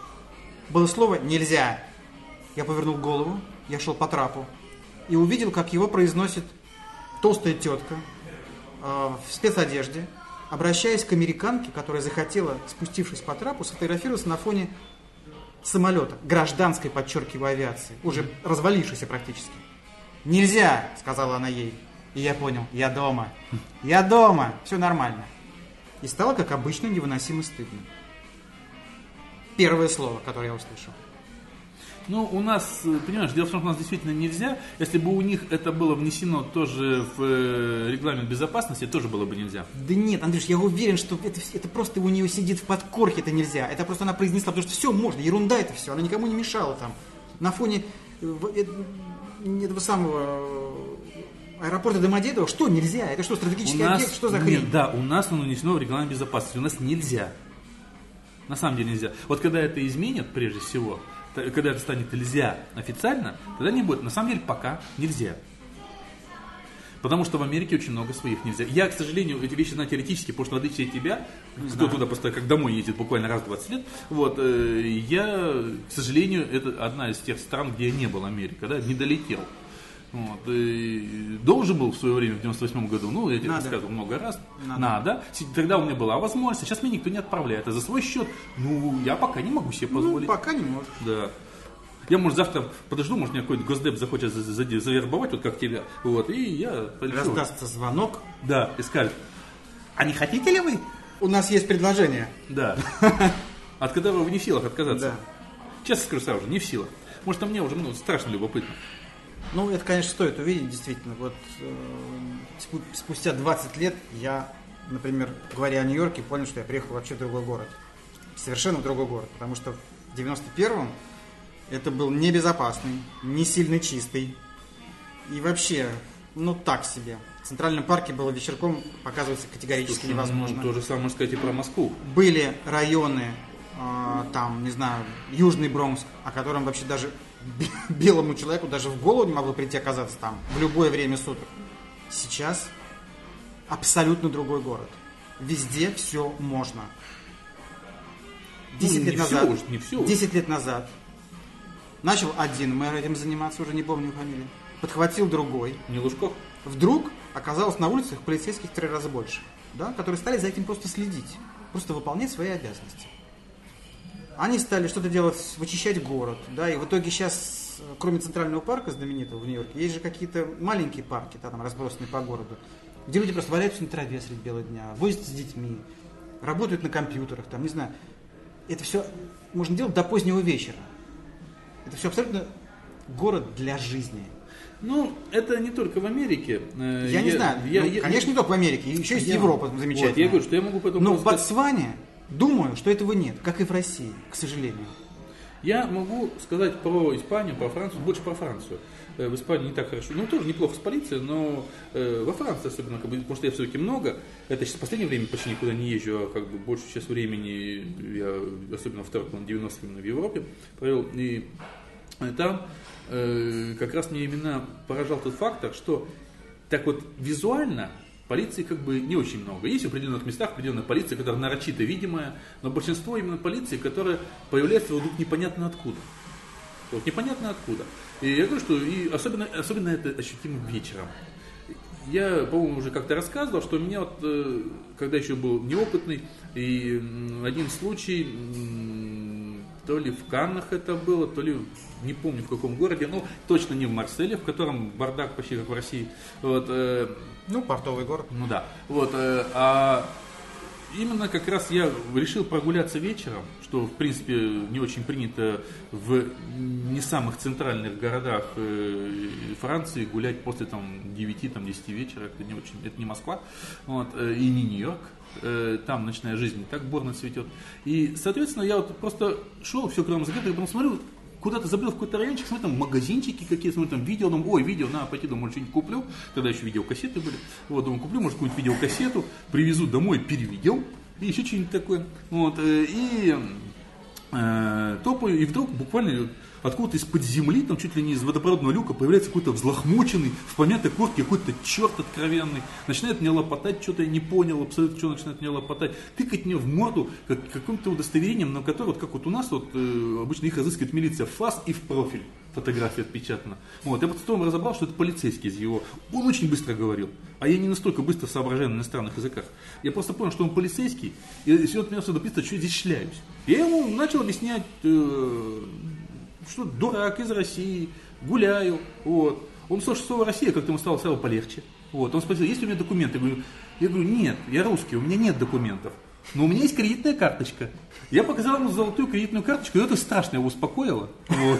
было слово «нельзя». Я повернул голову, я шел по трапу и увидел, как его произносит толстая тетка э, в спецодежде, обращаясь к американке, которая захотела, спустившись по трапу, сфотографироваться на фоне самолета, гражданской, подчеркиваю, авиации, уже развалившейся практически. «Нельзя!» — сказала она ей. И я понял, я дома. Я дома, все нормально. И стало, как обычно, невыносимо стыдно. Первое слово, которое я услышал.
Ну, у нас, э, понимаешь, дело в том, что у нас действительно нельзя. Если бы у них это было внесено тоже в э, регламент безопасности, тоже было бы нельзя.
Да нет, Андрюш, я уверен, что это, это просто у нее сидит в подкорке, это нельзя. Это просто она произнесла, потому что все можно, ерунда это все, она никому не мешала там. На фоне э, этого самого аэропорта Домодедово, что нельзя? Это что, стратегический
у нас,
объект, что за
нет,
хрень?
да, у нас оно внесено в регламент безопасности. У нас нельзя. На самом деле нельзя. Вот когда это изменят, прежде всего, когда это станет нельзя официально, тогда не будет. На самом деле пока нельзя. Потому что в Америке очень много своих нельзя. Я, к сожалению, эти вещи знаю теоретически, потому что в отличие от тебя, кто туда просто как домой ездит буквально раз в 20 лет, вот, э, я, к сожалению, это одна из тех стран, где не был Америка, да, не долетел. Вот, и должен был в свое время, в 98 году, ну, я тебе
Надо.
рассказывал много раз,
Надо.
надо. Тогда у меня была возможность, сейчас меня никто не отправляет. А за свой счет, ну, я пока не могу себе
Ну,
позволить.
пока не может.
Да. Я, может, завтра подожду, может, меня какой-то госдеп захочет за- за- завербовать, вот как тебя, вот, и я полечу.
Раздастся звонок.
Да, и скажет, а не хотите ли вы?
У нас есть предложение.
Да. От которого вы не в силах отказаться.
Да.
Честно скажу сразу же, не в силах. Может, а мне уже ну, страшно любопытно.
Ну, это, конечно, стоит увидеть, действительно. Вот э, спу- спустя 20 лет я, например, говоря о Нью-Йорке, понял, что я приехал вообще в другой город. Совершенно в другой город. Потому что в 91-м это был небезопасный, не сильно чистый. И вообще, ну так себе. В Центральном парке было вечерком показываться категорически невозможно.
Ну, то же самое можно сказать и про Москву.
Были районы, э, там, не знаю, Южный Бронкс, о котором вообще даже белому человеку даже в голову не могло прийти оказаться там в любое время суток. Сейчас абсолютно другой город. Везде все можно. 10
Ну,
лет назад,
уж, не уж.
10 лет назад начал один мэр этим заниматься, уже не помню фамилию, подхватил другой,
Не Лужков?
вдруг оказалось на улицах полицейских в три раза больше, да, которые стали за этим просто следить, просто выполнять свои обязанности. Они стали что-то делать, вычищать город, да, и в итоге сейчас, кроме центрального парка знаменитого в Нью-Йорке, есть же какие-то маленькие парки, да, там разбросанные по городу, где люди просто валяются на траве средь бела дня, возятся с детьми, работают на компьютерах, там, не знаю. Это все можно делать до позднего вечера. Это все абсолютно город для жизни.
Ну, это не только в Америке. Э,
Я, не знаю,
я-
ну,
я-
конечно, не только в Америке, еще есть
я-
Европа
Вот,
замечательная.
я говорю, что я могу по этому
Но в Ботсване, думаю, что этого нет, как и в России, к сожалению.
Я могу сказать про Испанию, про Францию, больше про Францию. Э, В Испании не так хорошо. Ну, тоже неплохо с полицией, но э, во Франции особенно, как бы, потому что я все-таки много, это сейчас в последнее время почти никуда не езжу, а как бы большую часть времени я, особенно второй половине 90-х именно в Европе провел. И э, там как раз мне именно поражал тот фактор, что так вот визуально полиции как бы не очень много. Есть в определенных местах определенная полиция, которая нарочито видимая, но большинство именно полиции, которая появляется вдруг непонятно откуда. Вот непонятно откуда. И я говорю, что и особенно, особенно это ощутимо вечером. Я, по-моему, уже как-то рассказывал, что меня вот, э, когда еще был неопытный, и один случай, то ли в Каннах это было, то ли не помню в каком городе, но точно не в Марселе, в котором бардак почти как в России. Вот, э,
Ну, портовый город.
ну да. Вот, э, а именно как раз я решил прогуляться вечером, что в принципе не очень принято в не самых центральных городах э, Франции гулять после там 9-10 там, 10 вечера, это не очень, это не Москва, вот, э, и не Нью-Йорк. Э, Там ночная жизнь не так бурно цветет. И, соответственно, я вот просто шел, все кроме закрыто, и потом смотрю, куда-то забыл в какой-то райончик, смотрю, там магазинчики какие-то, смотрю, там видео, думаю, ой, видео, надо пойти, думаю, что-нибудь куплю. Тогда еще видеокассеты были. Вот, думаю, куплю, может, какую-нибудь видеокассету, привезу домой, переведем, и еще что-нибудь такое. Вот, э, и э, топаю, и вдруг буквально откуда-то из-под земли, там чуть ли не из водопроводного люка, появляется какой-то взлохмоченный, в помятой куртке какой-то черт откровенный, начинает мне лопотать, что-то я не понял, абсолютно что начинает мне лопотать, тыкать мне в морду как, каким-то удостоверением, на которое, вот как вот у нас, вот э, обычно их разыскивает милиция фас и в профиль фотография отпечатана. Вот. Я потом разобрал, что это полицейский из его. Он очень быстро говорил. А я не настолько быстро соображаю на иностранных языках. Я просто понял, что он полицейский, и если он меня сюда писать, что я здесь шляюсь. Я ему начал объяснять, э, что дурак из России, гуляю. Вот. Он слышал слово Россия, как-то ему стало сразу полегче. Вот. Он спросил, есть ли у меня документы? Я говорю, я говорю, нет, я русский, у меня нет документов. но у меня есть кредитная карточка. Я показал ему золотую кредитную карточку, и это страшно его успокоило. Вот.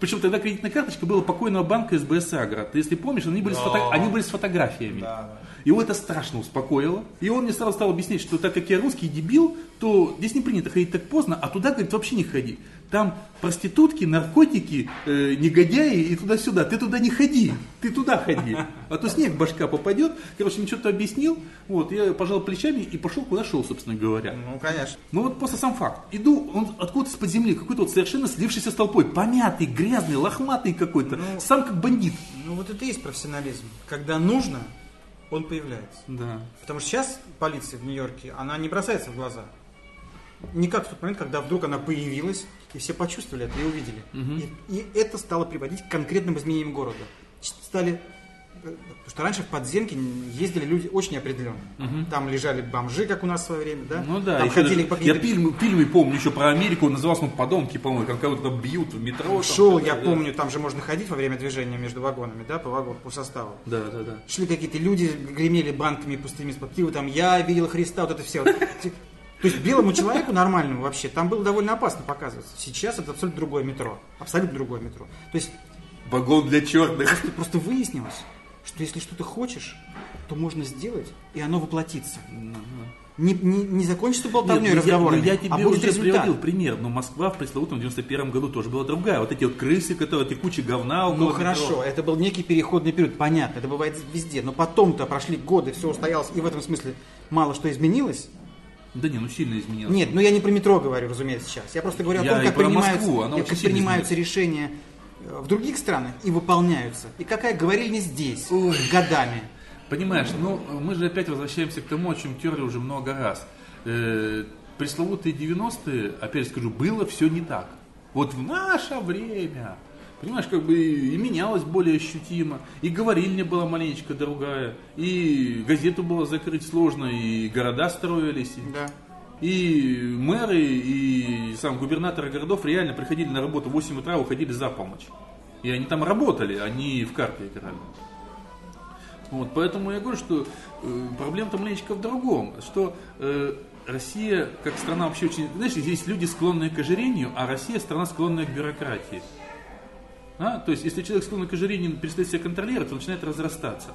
Причем тогда кредитная карточка была покойного банка СБС Агро. Ты если помнишь, они были, с, фото... они были с фотографиями.
Да, да.
Его это страшно успокоило. И он мне сразу стал объяснять, что так как я русский дебил, то здесь не принято ходить так поздно, а туда, говорит, вообще не ходи. Там проститутки, наркотики, э, негодяи и туда-сюда. Ты туда не ходи, ты туда ходи. А то снег башка попадет. Короче, мне что-то объяснил. Вот, я пожал плечами и пошел куда шел, собственно говоря.
Ну, конечно.
Ну вот просто сам факт. Иду, он откуда-то из-под земли, какой-то вот совершенно слившийся с толпой. Помятый, грязный, лохматый какой-то.
Ну,
сам как бандит.
Ну вот это и есть профессионализм. Когда нужно, он появляется.
Да.
Потому что сейчас полиция в Нью-Йорке, она не бросается в глаза. Не как в тот момент, когда вдруг она появилась, и все почувствовали это и увидели. И, и это стало приводить к конкретным изменениям города. Стали... Потому что раньше в подземке ездили люди очень определенные. Там лежали бомжи, как у нас в свое время, да?
Ну да,
Там ходили по
я фильмы, фильмы помню еще про Америку, он назывался, ну, подонки, по-моему, как кого-то бьют в метро.
Шел, я
да.
помню, там же можно ходить во время движения между вагонами, да, по вагону, по составу.
Да, да, да.
Шли какие-то люди, гремели банками пустыми из-под пива, там, я видел Христа, вот это все. То есть белому человеку нормальному вообще, там было довольно опасно показываться. Сейчас это абсолютно другое метро. Абсолютно другое метро. То есть
Вагон для черных.
просто, просто выяснилось, что если что-то хочешь, то можно сделать, и оно воплотится. Не, не, не закончится болтовней
Нет, ну, я, ну, я тебе
а будет
уже
результат.
приводил пример, но Москва в пресловутом 91 году тоже была другая. Вот эти вот крысы, которые, эти кучи говна
Ну
метро.
хорошо, это был некий переходный период, понятно, это бывает везде. Но потом-то прошли годы, все устоялось, и в этом смысле мало что изменилось.
Да не, ну сильно изменилось.
Нет, ну я не про метро говорю, разумеется, сейчас. Я просто говорю о том, как принимаются,
Москву,
как принимаются решения э, в других странах и выполняются. И какая говорили не здесь, годами.
Понимаешь, ну мы же опять возвращаемся к тому, о чем терли уже много раз. Э, пресловутые 90-е, опять скажу, было все не так. Вот в наше время, понимаешь, как бы и менялось более ощутимо, и говорильня была маленечко другая, и газету было закрыть сложно, и города строились, и-
Да.
И мэры, и сам губернаторы городов реально приходили на работу в 8 утра, уходили за полночь. И они там работали, они в карты играли. Вот, поэтому я говорю, что э, проблема-то маленечко в другом. Что э, Россия, как страна вообще очень... Знаешь, здесь люди склонные к ожирению, а Россия страна склонная к бюрократии. А? То есть, если человек склонный к ожирению перестает себя контролировать, он начинает разрастаться.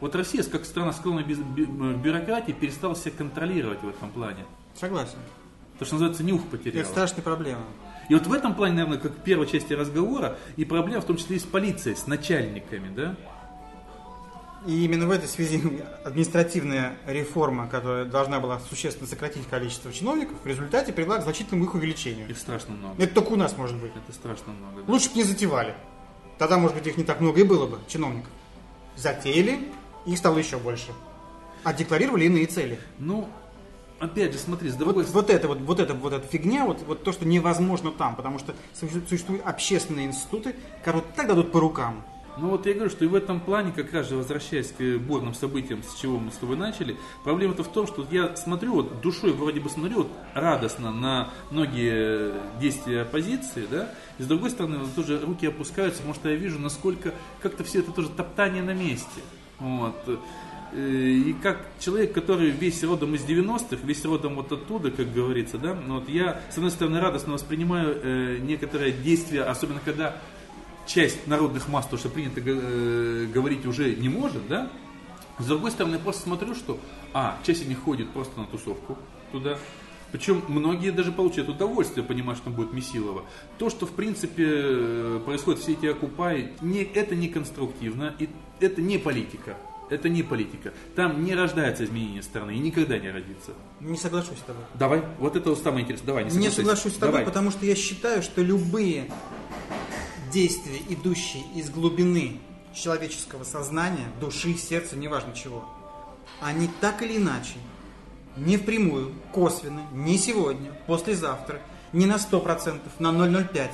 Вот Россия, как страна склонная к бюрократии, перестала себя контролировать в этом плане.
Согласен.
То, что называется, нюх потеряла.
Это страшная проблема.
И вот в этом плане, наверное, как в первой части разговора, и проблема в том числе и с полицией, с начальниками, да?
И именно в этой связи административная реформа, которая должна была существенно сократить количество чиновников, в результате привела к значительному их увеличению.
Их страшно много.
Это только у нас может быть.
Это страшно много. да.
Лучше бы не затевали. Тогда, может быть, их не так много и было бы, чиновников. Затеяли, их стало еще больше. А декларировали иные цели.
Ну, опять же, смотри, с
Вот,
другой
вот это вот, вот это вот эта фигня, вот, вот то, что невозможно там, потому что существуют существуют общественные институты, которые так дадут по рукам.
Ну вот я говорю, что и в этом плане, как раз же возвращаясь к бурным событиям, с чего мы с тобой начали, проблема-то в том, что я смотрю, вот душой вроде бы смотрю вот, радостно на многие действия оппозиции, да, и с другой стороны вот тоже руки опускаются, потому что я вижу, насколько как-то все это тоже топтание на месте. Вот. Э, И как человек, который весь родом из 90-х, весь родом вот оттуда, как говорится, да, ну вот я, с одной стороны, радостно воспринимаю э, некоторые действия, особенно когда часть народных масс, то, что принято э, говорить, уже не может, да? С другой стороны, я просто смотрю, что, а, часть из них ходит просто на тусовку туда, причем многие даже получают удовольствие, понимая, что там будет Месилова. То, что, в принципе, э, происходит все эти окупай, не, это не конструктивно, и это не политика. Это не политика. Там не рождается изменение страны и никогда не родится.
Не соглашусь с тобой.
Давай, вот это самое интересное. Давай, не
Не
соглашайся.
соглашусь с тобой,
Давай.
потому что я считаю, что любые действия, идущие из глубины человеческого сознания, души, сердца, неважно чего, они так или иначе, не впрямую, косвенно, не сегодня, послезавтра, не на 100%, на 0,05,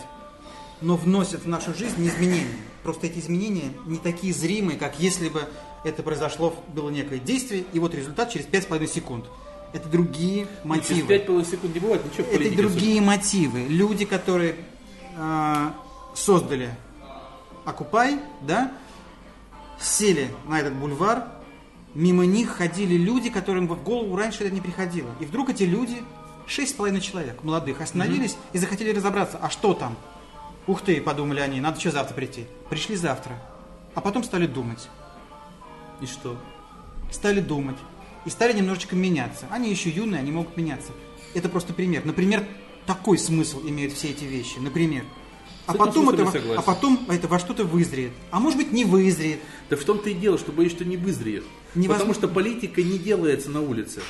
но вносят в нашу жизнь изменения. Просто эти изменения не такие зримые, как если бы это произошло, было некое действие, и вот результат через 5,5 секунд. Это другие
Через
мотивы.
5 полусекунд не бывает ничего
Это другие мотивы. Люди, которые э, создали Окупай, да, сели на этот бульвар мимо них ходили люди, которым в голову раньше это не приходило. И вдруг эти люди, шесть с половиной человек, молодых, остановились mm-hmm. и захотели разобраться, а что там? Ух ты, подумали они, надо что завтра прийти. Пришли завтра. А потом стали думать.
И что?
Стали думать. И стали немножечко меняться. Они еще юные, они могут меняться. Это просто пример. Например, такой смысл имеют все эти вещи. Например. А потом, это, а потом это во что-то вызреет. А может быть не вызреет.
Да в том-то и дело, что боюсь, что не вызреет. Невозможно. Потому что политика не делается на улице.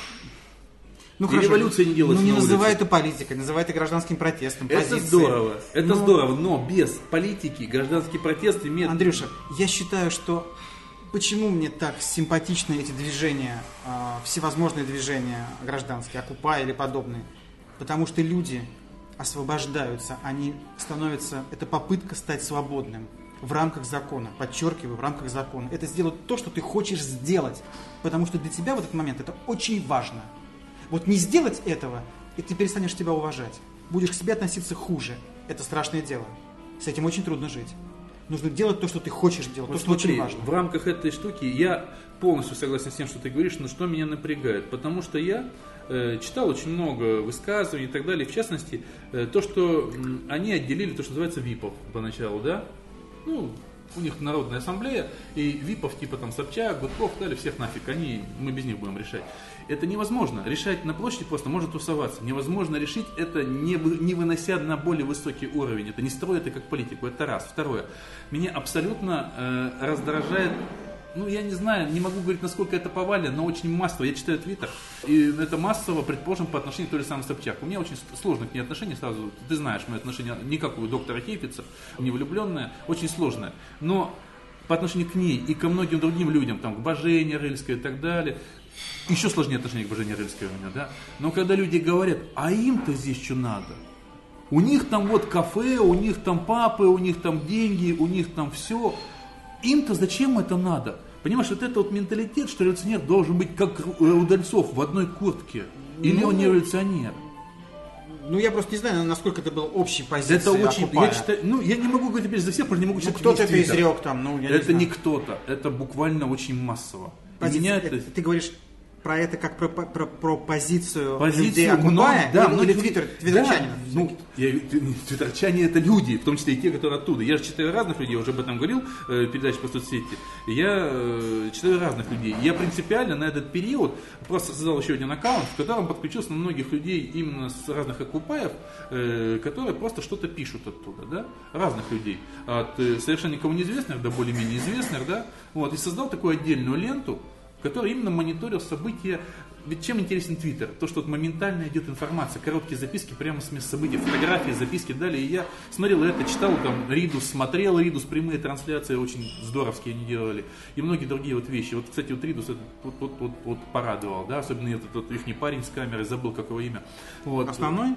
Ну, и хорошо, революция не делается. Ну не называй это политикой, называй это гражданским протестом.
Это позицией. здорово, это но... здорово, но без политики гражданский протест имеет...
Андрюша, я считаю, что почему мне так симпатичны эти движения, э, всевозможные движения гражданские, Окупа или подобные? Потому что люди освобождаются, они становятся, это попытка стать свободным в рамках закона, подчеркиваю, в рамках закона. Это сделать то, что ты хочешь сделать, потому что для тебя в этот момент это очень важно. Вот не сделать этого, и ты перестанешь себя уважать. Будешь к себе относиться хуже. Это страшное дело. С этим очень трудно жить. Нужно делать то, что ты хочешь делать, вот то, смотри, что очень важно.
В рамках этой штуки я полностью согласен с тем, что ты говоришь, но что меня напрягает? Потому что я э, читал очень много высказываний и так далее. В частности, э, то, что э, они отделили то, что называется ВИПов поначалу, да? Ну, у них народная ассамблея, и ВИПов типа там Собчак, Гудков, дали всех нафиг, они, мы без них будем решать. Это невозможно. Решать на площади просто можно тусоваться. Невозможно решить это, не, не вынося на более высокий уровень. Это не строит это как политику. Это раз. Второе. Меня абсолютно э, раздражает ну, я не знаю, не могу говорить, насколько это повально, но очень массово. Я читаю Твиттер, и это массово, предположим, по отношению к той же самой Собчак. У меня очень сложные к ней отношения сразу. Ты знаешь, не как у доктора Хейфица, не влюбленное, очень сложное. Но по отношению к ней и ко многим другим людям, там, к Божене Рыльской и так далее, еще сложнее отношение к Божене Рыльской у меня, да? Но когда люди говорят, а им-то здесь что надо? У них там вот кафе, у них там папы, у них там деньги, у них там все. Им-то зачем это надо? Понимаешь, вот это вот менталитет, что революционер должен быть как Удальцов в одной куртке. Или ну, он не революционер.
Ну, я просто не знаю, насколько это был общей позицией.
Это очень, я читаю, ну, я не могу говорить теперь за всех, потому не могу
читать. Ну, кто-то это изрек там, ну,
я Это не, не кто-то, это буквально очень массово.
Позиция, меня это... Ты говоришь про это как про, про, про позицию, позицию людей Акубая
да,
или, или твиттер, твиттерчанина?
Да, ну, я, твиттерчане это люди, в том числе и те, которые оттуда. Я же читаю разных людей, я уже об этом говорил э, передаче по соцсети. Я э, читаю разных людей. Я принципиально на этот период просто создал еще один аккаунт, в котором подключился на многих людей именно с разных окупаев, э, которые просто что-то пишут оттуда, да, разных людей. От э, совершенно никому неизвестных до более-менее известных, да, вот, и создал такую отдельную ленту, который именно мониторил события. Ведь чем интересен Твиттер? То, что вот моментально идет информация, короткие записки прямо с места событий, фотографии, записки далее. И я смотрел это, читал, там, Ридус смотрел, Ридус прямые трансляции очень здоровские они делали. И многие другие вот вещи. Вот, кстати, вот Ридус вот, вот, вот, вот порадовал, да, особенно этот вот их парень с камерой, забыл, как его имя. Вот.
Основной?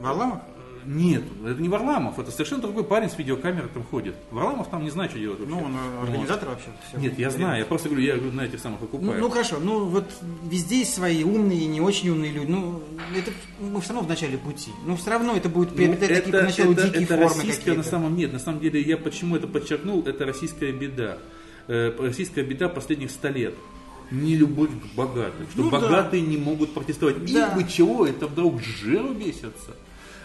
Варламов?
Нет, это не Варламов, это совершенно другой парень с видеокамерой там ходит. Варламов там не знает, что делать
вообще. Ну, он организатор вот. вообще.
Все Нет, я знаю, я просто говорю, я на этих самых окупаю.
Ну, ну хорошо, ну вот везде есть свои умные и не очень умные люди. Ну, это мы все равно в начале пути. Но все равно это будет приобретать ну, такие поначалу это, дикие это формы
российская, на самом нет, на самом деле я почему это подчеркнул, это российская беда. Э, российская беда последних ста лет не любовь к богатым, что ну, богатые да. не могут протестовать. Да. Им бы чего, это вдруг жиру бесятся.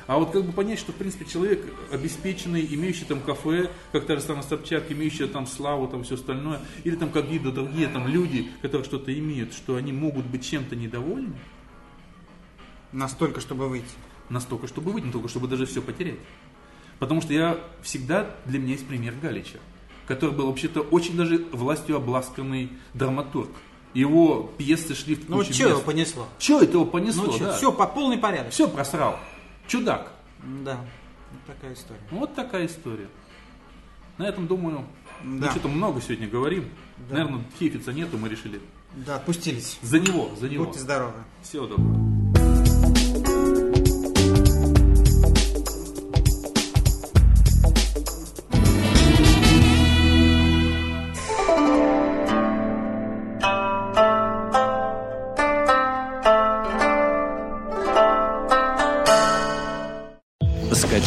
А вот как бы понять, что в принципе человек обеспеченный, имеющий там кафе, как та же самая Собчак, имеющий там славу, там все остальное, или там какие-то другие там люди, которые что-то имеют, что они могут быть чем-то недовольны.
Настолько, чтобы выйти.
Настолько, чтобы выйти, но только чтобы даже все потерять. Потому что я всегда, для меня есть пример Галича, который был вообще-то очень даже властью обласканный драматург. Его пьесы шли в
Ну, что его понесло?
Что это его понесло, ну,
да. Все, по полный порядок.
Все просрал. Чудак.
Да, вот такая история.
Вот такая история. На этом, думаю, да. мы что-то много сегодня говорим. Да. Наверное, Хейфица нету, мы решили.
Да, отпустились.
За него, за него.
Будьте здоровы.
Всего доброго.